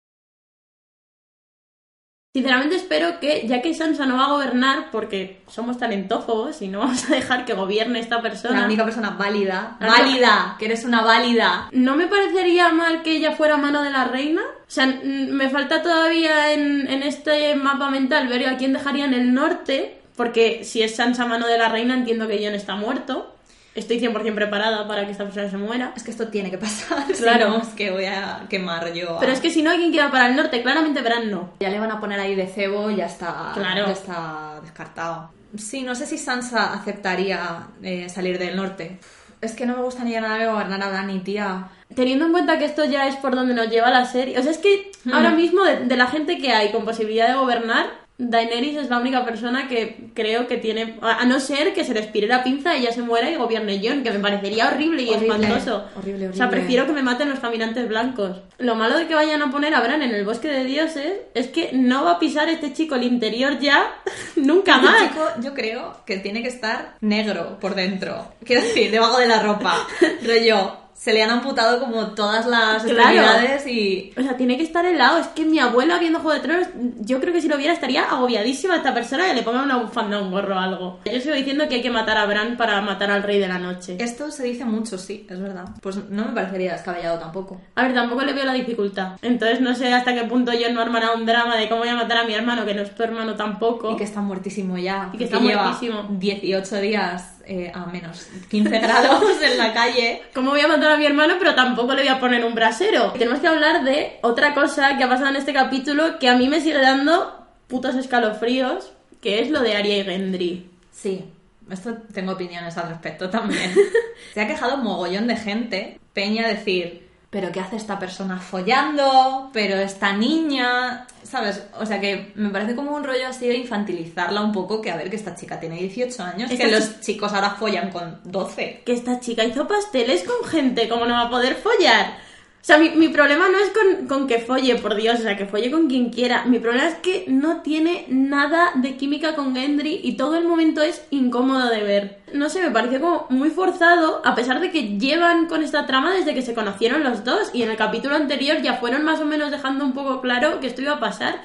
Sinceramente espero que, ya que Sansa no va a gobernar, porque somos talentófobos y no vamos a dejar que gobierne esta persona, La única persona válida. La única- ¡Válida! Que eres una válida. no me parecería mal que ella fuera mano de la reina. O sea, me falta todavía en, en este mapa mental ver a quién dejaría en el norte, porque si es Sansa mano de la reina entiendo que Jon está muerto. Estoy 100% preparada para que esta persona se muera. Es que esto tiene que pasar. Claro. si no, es que voy a quemar yo. a- Pero es que si no hay quien quiera para el norte, claramente Bran no. Ya le van a poner ahí de cebo y ya está, Claro. ya está descartado. Sí, no sé si Sansa aceptaría eh, salir del norte. Es que no me gustaría nada de gobernar a Dani, tía. Teniendo en cuenta que esto ya es por donde nos lleva la serie. O sea, es que ahora mismo de, de la gente que hay con posibilidad de gobernar, Daenerys es la única persona que creo que tiene. A no ser que se le expire la pinza y ella se muera y gobierne Jon, que me parecería horrible y Horrible, espantoso. horrible, O sea, horrible. prefiero que me maten los caminantes blancos. Lo malo de que vayan a poner a Bran en el bosque de dioses es que no va a pisar este chico el interior ya nunca Este más. chico, yo creo que tiene que estar negro por dentro. Quiero decir, debajo de la ropa. Rollo, se le han amputado como todas las Claro. extremidades y... O sea, tiene que estar helado. Es que mi abuela viendo Juego de Tronos, yo creo que si lo viera estaría agobiadísima esta persona y le ponga una bufanda, un gorro o algo. Yo sigo diciendo que hay que matar a Bran para matar al rey de la noche. Esto se dice mucho, sí, es verdad. Pues no me parecería descabellado tampoco. A ver, tampoco le veo la dificultad. Entonces no sé hasta qué punto yo no armará un drama de cómo voy a matar a mi hermano, que no es tu hermano tampoco. Y que está muertísimo ya. Y que está porque lleva muertísimo. 18 días eh, a menos 15 grados en la calle. ¿Cómo voy a matar a mi hermano? Pero tampoco le voy a poner un brasero. Tenemos que hablar de otra cosa que ha pasado en este capítulo que a mí me sigue dando putos escalofríos, que es lo de Arya y Gendry. Sí, esto tengo opiniones al respecto también. Se ha quejado un mogollón de gente. Peña decir, pero ¿qué hace esta persona follando? Pero esta niña, ¿sabes? O sea que me parece como un rollo así de infantilizarla un poco, que a ver que esta chica tiene 18 años, Esta que los chicos ahora follan con 12. que esta chica hizo pasteles con gente, ¿cómo no va a poder follar? O sea, mi, mi problema no es con, con que folle, por Dios, o sea, que folle con quien quiera. Mi problema es que no tiene nada de química con Gendry y todo el momento es incómodo de ver. No sé, me pareció como muy forzado, a pesar de que llevan con esta trama desde que se conocieron los dos y en el capítulo anterior ya fueron más o menos dejando un poco claro que esto iba a pasar.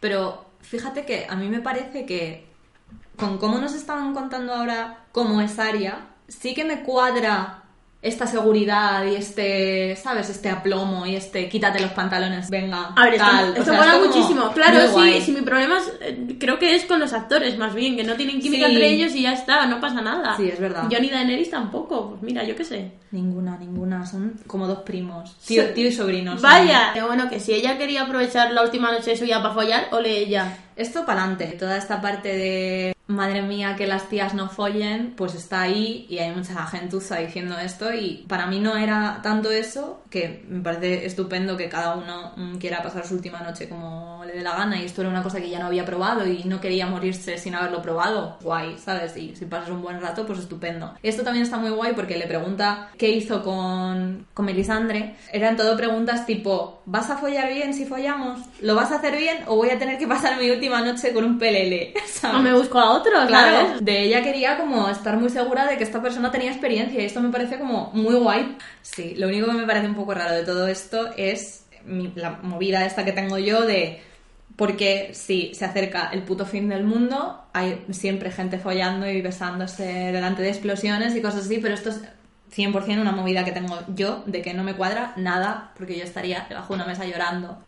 Pero fíjate que a mí me parece que con cómo nos estaban contando ahora cómo es Aria, sí que me cuadra esta seguridad y este, ¿sabes? Este aplomo y este quítate los pantalones, venga, A ver, esto, tal. esto O sea, mola es como muchísimo. Claro, sí, sí, mi problema es, eh, creo que es con los actores, más bien, que no tienen química Sí. entre ellos y ya está, no pasa nada. Sí, es verdad. Johnny Daenerys tampoco, pues mira, yo qué sé. Ninguna, ninguna, son como dos primos, tío, tío y sobrinos. Vaya, que bueno, que si ella quería aprovechar la última noche de su vida para follar, ole ella. Esto para adelante, toda esta parte de madre mía que las tías no follen, pues está ahí y hay mucha gentuza diciendo esto y para mí no era tanto eso, que me parece estupendo que cada uno mm, quiera pasar su última noche como le dé la gana y esto era una cosa que ya no había probado y no quería morirse sin haberlo probado. Guay, ¿sabes? Y si pasas un buen rato, pues estupendo. Esto también está muy guay porque le pregunta qué hizo con, con Melisandre. Eran todo preguntas tipo, ¿vas a follar bien si follamos? ¿Lo vas a hacer bien o voy a tener que pasar mi última noche con un pelele? ¿Sabes? O me busco a otro, Claro, ¿sabes? de ella quería como estar muy segura de que esta persona tenía experiencia y esto me parece como muy guay. Sí, lo único que me parece un poco raro de todo esto es mi- la movida esta que tengo yo de porque si se acerca el puto fin del mundo, hay siempre gente follando y besándose delante de explosiones y cosas así, pero esto es 100% una movida que tengo yo de que no me cuadra nada porque yo estaría debajo de una mesa llorando.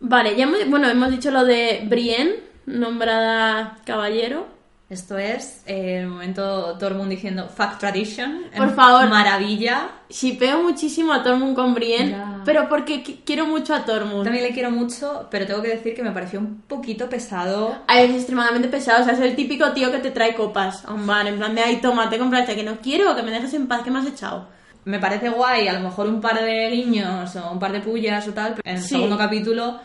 Vale, ya hemos, bueno, hemos dicho lo de Brienne, nombrada caballero. Esto es eh, el momento Tormund diciendo Fuck Tradition. Por favor. Maravilla. Shipeo muchísimo a Tormund con Brienne, pero porque qui- quiero mucho a Tormund. También le quiero mucho, pero tengo que decir que me pareció un poquito pesado. Ay, es extremadamente pesado, o sea, es el típico tío que te trae copas a un bar, en plan de, ay, toma, te compraste, que no quiero, que me dejes en paz, que me has echado. Me parece guay, a lo mejor un par de guiños o un par de pullas o tal, pero en el Sí. segundo capítulo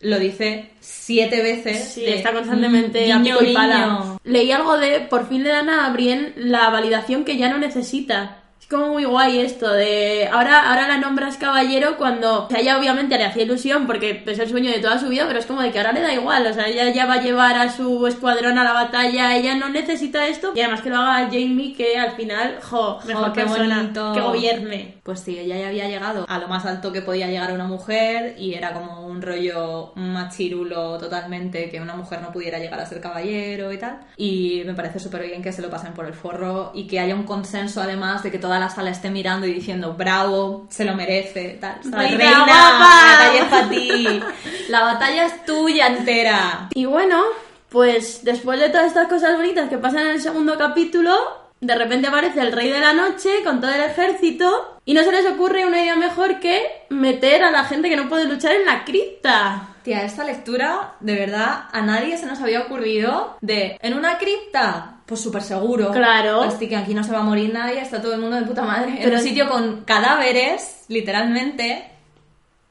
lo dice siete veces. Sí, de, está constantemente mm, pala. guiño. Leí algo de, por fin le dan a Brienne la validación que ya no necesita. Como muy guay esto de, ahora, ahora la nombras caballero cuando, o sea, ella obviamente le hacía ilusión porque es el sueño de toda su vida, pero es como de que ahora le da igual, o sea, ella ya va a llevar a su escuadrón a la batalla, ella no necesita esto, y además que lo haga Jamie, que al final, jo, mejor qué persona, bonito. que gobierne. Pues sí, ella ya había llegado a lo más alto que podía llegar una mujer y era como un rollo machirulo totalmente que una mujer no pudiera llegar a ser caballero y tal. Y me parece súper bien que se lo pasen por el forro y que haya un consenso además de que toda la sala esté mirando y diciendo bravo, se lo merece, tal. ¿sabes? Reina Reina, guapa". la batalla es para ti. La batalla es tuya entera. Y bueno, pues después de todas estas cosas bonitas que pasan en el segundo capítulo, de repente aparece el rey de la noche con todo el ejército y no se les ocurre una idea mejor que meter a la gente que no puede luchar en la cripta. Tía, esta lectura, de verdad, a nadie se nos había ocurrido de en una cripta. Pues súper seguro. Claro. Así que aquí no se va a morir nadie, está todo el mundo de puta madre. en Pero- un sitio con cadáveres, literalmente.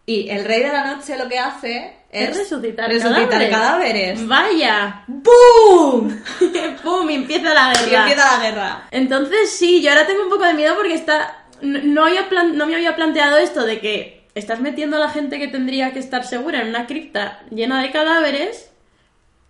Y el rey de la noche lo que hace es, Es resucitar, resucitar cadáveres. Vaya. ¡Bum! ¡Pum! Y empieza la Y guerra. empieza la guerra. Entonces sí, yo ahora tengo un poco de miedo porque está no, no había plan- no me había planteado esto de que estás metiendo a la gente que tendría que estar segura en una cripta llena de cadáveres,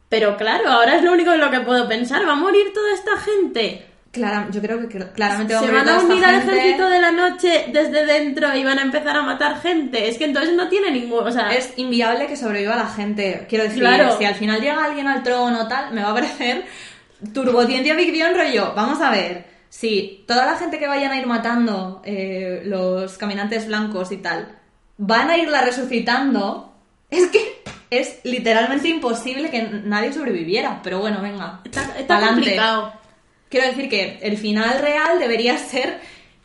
pero claro, ahora es lo único en lo que puedo pensar, ¿va a morir toda esta gente? Clara- yo creo que cl- claramente va a ¿Se morir van a unir al ejército de la noche desde dentro y van a empezar a matar gente? Es que entonces no tiene ningún... O sea, Es inviable que sobreviva la gente. Quiero decir, Claro. si al final llega alguien al trono tal, me va a parecer turbociencia ficción rollo. Vamos a ver, si toda la gente que vayan a ir matando eh, los caminantes blancos y tal, van a irla resucitando, es que es literalmente imposible que nadie sobreviviera. Pero bueno, venga. está, complicado. Quiero decir que el final real debería ser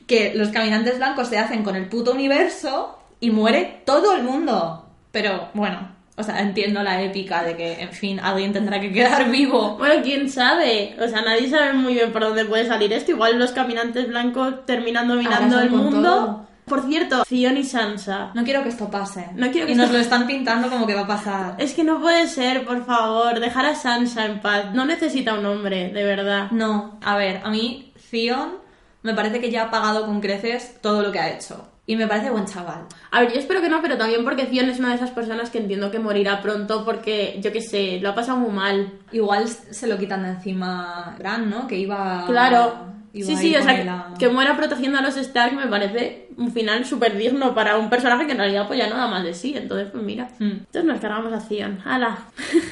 que los caminantes blancos se hacen con el puto universo y muere todo el mundo. Pero bueno, o sea, entiendo la épica de que, en fin, alguien tendrá que quedar vivo. Bueno, quién sabe. O sea, nadie sabe muy bien por dónde puede salir esto. Igual los caminantes blancos terminan dominando el mundo. todo. Por cierto, Theon y Sansa. No quiero que esto pase. No quiero que y nos lo están pintando como que va a pasar. Es que no puede ser, por favor. Dejar a Sansa en paz. No necesita un hombre, de verdad. No, a ver, a mí Theon me parece que ya ha pagado con creces todo lo que ha hecho. Y me parece buen chaval. A ver, yo espero que no, pero también porque Theon es una de esas personas que entiendo que morirá pronto porque, yo qué sé, lo ha pasado muy mal. Igual se lo quitan de encima Bran, ¿no? Que iba... Claro. Sí, a sí, o sea, a- que, muera protegiendo a los Stark me parece un final súper digno para un personaje que en realidad pues ya no da más de sí. Entonces, pues mira. Mm. Entonces nos cargamos a Theon. ¡Hala!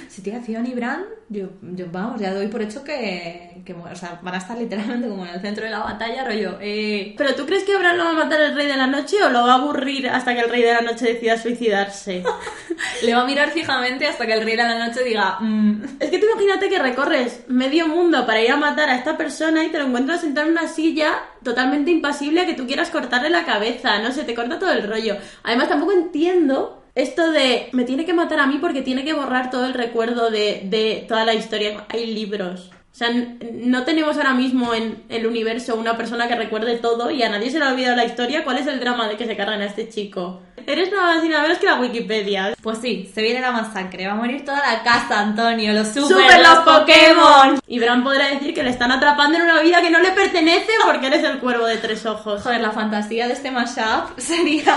Si tía Theon y Bran, yo, yo, vamos, ya doy por hecho que, que, o sea, van a estar literalmente como en el centro de la batalla, rollo, eh... ¿Pero tú crees que Bran lo va a matar el Rey de la Noche o lo va a aburrir hasta que el Rey de la Noche decida suicidarse? Le va a mirar fijamente hasta que el rey de la noche diga, "Mm". Es que tú imagínate que recorres medio mundo para ir a matar a esta persona y te lo encuentras sentado en una silla totalmente impasible que tú quieras cortarle la cabeza. No sé, te corta todo el rollo. Además, tampoco entiendo esto de me tiene que matar a mí porque tiene que borrar todo el recuerdo de, de toda la historia. Hay libros. O sea, no tenemos ahora mismo en el universo una persona que recuerde todo y a nadie se le ha olvidado la historia. ¿Cuál es el drama de que se cargan a este chico? Eres nada más y nada menos que la Wikipedia. Pues sí, se viene la masacre, va a morir toda la casa, Antonio, los super, ¡Super los Pokémon! Y Bran podrá decir que le están atrapando en una vida que no le pertenece porque eres el cuervo de tres ojos. Joder, la fantasía de este mashup sería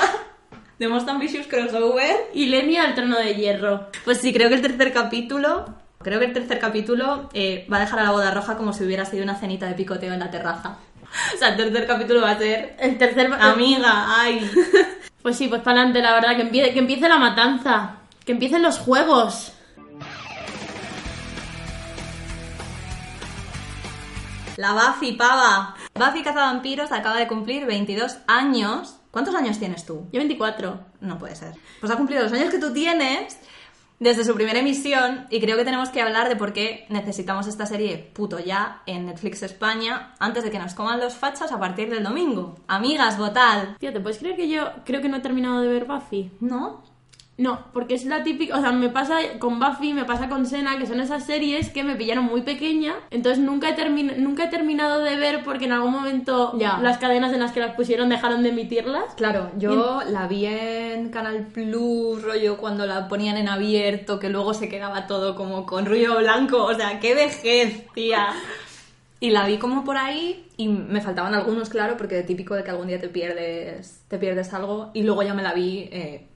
The Most Ambitious Crossover. Y Lenny al trono de hierro. Pues sí, creo que el tercer capítulo, creo que el tercer capítulo eh, va a dejar a la boda roja como si hubiera sido una cenita de picoteo en la terraza. O sea, el tercer capítulo va a ser El tercer... Amiga, ay. Pues sí, pues para adelante, la verdad, que empiece, que empiece la matanza. Que empiecen los juegos. La Buffy, pava. Buffy Cazavampiros acaba de cumplir 22 años. ¿Cuántos años tienes tú? Yo 24. No puede ser. Pues ha cumplido los años que tú tienes desde su primera emisión y creo que tenemos que hablar de por qué necesitamos esta serie puto ya en Netflix España antes de que nos coman los fachas a partir del domingo. Amigas, votad. Tío, ¿te puedes creer que yo creo que no he terminado de ver Buffy? ¿No? No, porque es la típica, o sea, me pasa con Buffy, me pasa con Sena, que son esas series que me pillaron muy pequeña, entonces nunca he, termi- nunca he terminado de ver porque en algún momento Ya. las cadenas en las que las pusieron dejaron de emitirlas. Claro, yo la vi en Canal Plus, rollo cuando la ponían en abierto, que luego se quedaba todo como con ruido blanco, o sea, qué vejez, tía. Y la vi como por ahí y me faltaban algunos, claro, porque típico de que algún día te pierdes, te pierdes algo y luego ya me la vi eh,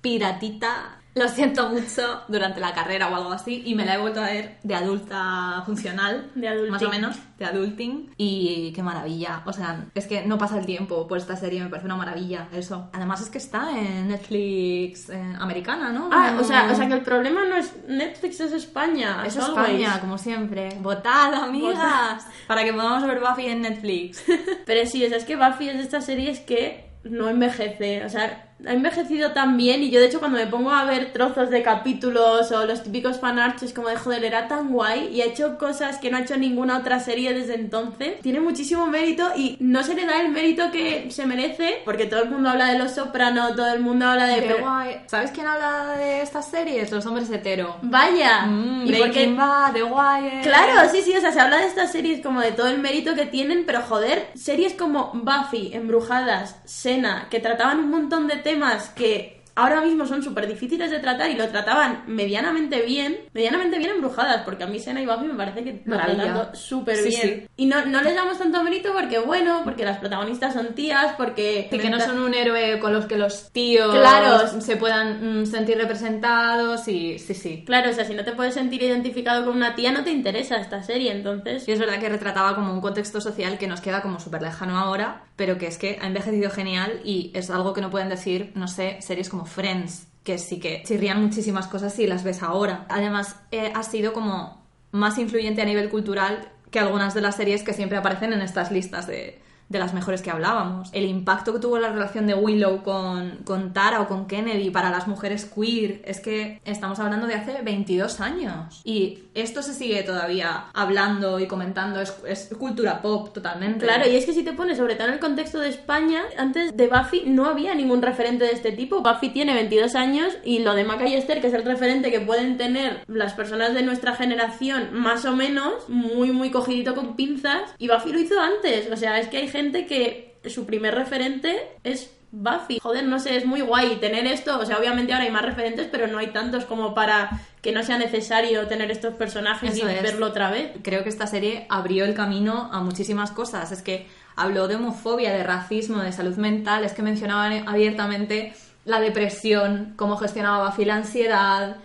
piratita, lo siento mucho, durante la carrera o algo así y me la he vuelto a ver de adulta funcional, De adulting. más o menos, de adulting y qué maravilla, o sea, es que no pasa el tiempo por esta serie, me parece una maravilla eso. Además es que está en Netflix eh, americana, ¿no? Ah, No- o sea, o sea que el problema no es Netflix, es España. es always. España, como siempre. Votad, amigas, para que podamos ver Buffy en Netflix. Pero sí, o sea, es que Buffy es de estas series que no envejece. O sea, ha envejecido tan bien y yo de hecho cuando me pongo a ver trozos de capítulos o los típicos fanarts es como de joder, era tan guay y ha hecho cosas que no ha hecho ninguna otra serie desde entonces. Tiene muchísimo mérito y no se le da el mérito que se merece porque todo el mundo habla de Los Soprano, todo el mundo habla de... Qué guay. ¿Sabes quién habla de estas series? Los hombres hetero. Vaya. Mm, y porque Bad, The Wire. Claro, sí, sí, o sea, se habla de estas series como de todo el mérito que tienen, pero joder, series como Buffy, Embrujadas, Sena, que trataban un montón de temas que ahora mismo son súper difíciles de tratar y lo trataban medianamente bien, medianamente bien embrujadas, porque a mí Sena y Buffy me parece que lo tratando súper Sí, bien. sí. Y no, no les damos tanto mérito porque, bueno, porque las protagonistas son tías, porque... Y que no son un héroe con los que los tíos Claro. se puedan mm, sentir representados y sí, sí. Claro, o sea, si no te puedes sentir identificado con una tía, no te interesa esta serie, entonces... Sí, es verdad que retrataba como un contexto social que nos queda como súper lejano ahora, pero que es que ha envejecido genial y es algo que no pueden decir, no sé, series como Friends, que sí que chirrían muchísimas cosas si las ves ahora. Además, eh, ha sido como más influyente a nivel cultural que algunas de las series que siempre aparecen en estas listas de, de las mejores que hablábamos. El impacto que tuvo la relación de Willow con, con Tara o con Kennedy para las mujeres queer, es que estamos hablando de hace 22 años. Y esto se sigue todavía hablando y comentando, es, es cultura pop totalmente. Claro, y es que si te pones sobre todo en el contexto de España, antes de Buffy no había ningún referente de este tipo. Buffy tiene 22 años y lo de Maca y Esther, que es el referente que pueden tener las personas de nuestra generación, más o menos, muy, muy cogidito con pinzas. Y Buffy lo hizo antes. O sea, es que hay gente que su primer referente es Buffy. Joder, no sé, es muy guay tener esto. O sea, obviamente ahora hay más referentes, pero no hay tantos como para que no sea necesario tener estos personajes Eso y es. verlo otra vez. Creo que esta serie abrió el camino a muchísimas cosas. Es que habló de homofobia, de racismo, de salud mental, es que mencionaban abiertamente la depresión, cómo gestionaba Buffy la ansiedad.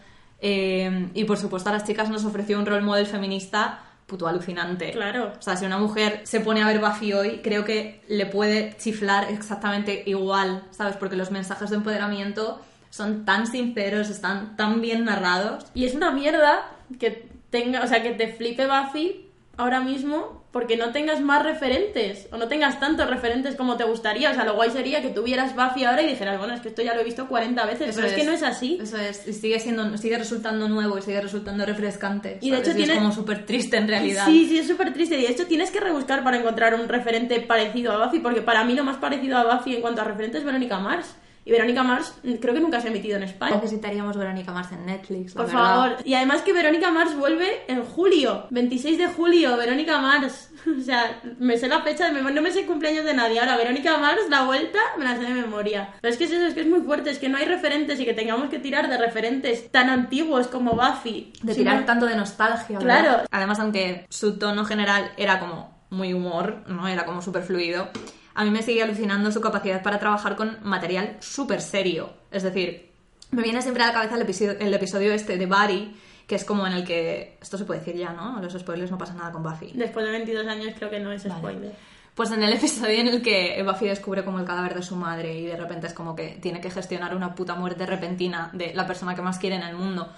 eh, y por supuesto a las chicas nos ofreció un rol model feminista puto alucinante. Claro. O sea, si una mujer se pone a ver Buffy hoy, creo que le puede chiflar exactamente igual, ¿sabes? Porque los mensajes de empoderamiento son tan sinceros, están tan bien narrados. Y es una mierda que tenga, o sea, que te flipe Buffy ahora mismo porque no tengas más referentes o no tengas tantos referentes como te gustaría. O sea, lo guay sería que tuvieras Buffy ahora y dijeras, bueno, es que esto ya lo he visto 40 veces, Eso pero es. que no es así. Eso es, y sigue siendo, sigue resultando nuevo y sigue resultando refrescante. Y de ¿sabes? hecho es como súper triste en realidad. Sí, sí, es súper triste. Y de hecho tienes que rebuscar para encontrar un referente parecido a Buffy, porque para mí lo más parecido a Buffy en cuanto a referentes es Verónica Mars. Y Verónica Mars creo que nunca se ha emitido en España. Necesitaríamos Verónica Mars en Netflix. Por verdad. favor. Y además que Verónica Mars vuelve en julio. 26 de julio, Verónica Mars. O sea, me sé la fecha, de mem- no me sé el cumpleaños de nadie. Ahora, Verónica Mars, la vuelta, me la sé de memoria. Pero es que es eso, es que es muy fuerte. Es que no hay referentes y que tengamos que tirar de referentes tan antiguos como Buffy. De Si tirar no- tanto de nostalgia. Claro. Además, aunque su tono general era como muy humor, ¿no? Era como súper fluido. A mí me sigue alucinando su capacidad para trabajar con material súper serio. Es decir, me viene siempre a la cabeza el episodio, el episodio este de Barry, que es como en el que... Esto se puede decir ya, ¿no? Los spoilers no pasa nada con Buffy. Después de 22 años creo que no es Vale. spoiler. Pues en el episodio en el que Buffy descubre como el cadáver de su madre y de repente es como que tiene que gestionar una puta muerte repentina de la persona que más quiere en el mundo.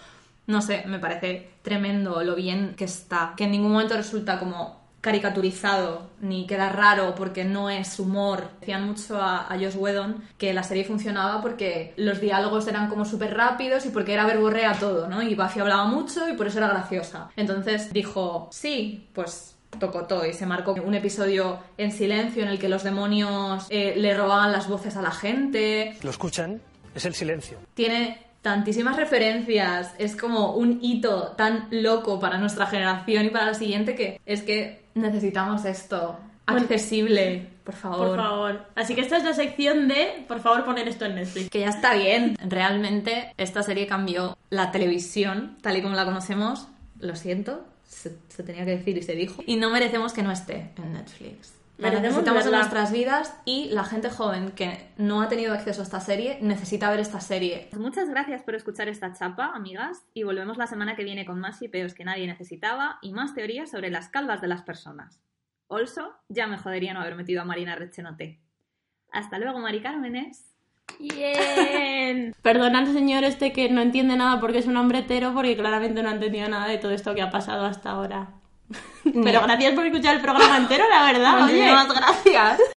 No sé, me parece tremendo lo bien que está, que en ningún momento resulta como caricaturizado ni queda raro porque no es humor. Decían mucho a, a Josh Whedon que la serie funcionaba porque los diálogos eran como súper rápidos y porque era verborrea todo, ¿no? Y Buffy hablaba mucho y por eso era graciosa. Entonces dijo, sí, pues tocotó y se marcó un episodio en silencio en el que los demonios eh, le robaban las voces a la gente. Lo escuchan, es el silencio. Tiene tantísimas referencias, es como un hito tan loco para nuestra generación y para la siguiente que es que necesitamos esto accesible, por favor. Por favor. Así que esta es la sección de, por favor, poner esto en Netflix. Que ya está bien. Realmente esta serie cambió la televisión tal y como la conocemos. Lo siento, se, se tenía que decir y se dijo. Y no merecemos que no esté en Netflix. La necesitamos en nuestras vidas y la gente joven que no ha tenido acceso a esta serie necesita ver esta serie. Muchas gracias por escuchar esta chapa, amigas, y volvemos la semana que viene con más hipeos que nadie necesitaba y más teorías sobre las calvas de las personas. Also, ya me jodería no haber metido a Marina Rechenote. Hasta luego, Mari Cármenes. Bien. Perdona al señor este que no entiende nada porque es un hombre hetero porque claramente no ha entendido nada de todo esto que ha pasado hasta ahora. Pero gracias por escuchar el programa entero, la verdad. Oye. Muchísimas gracias.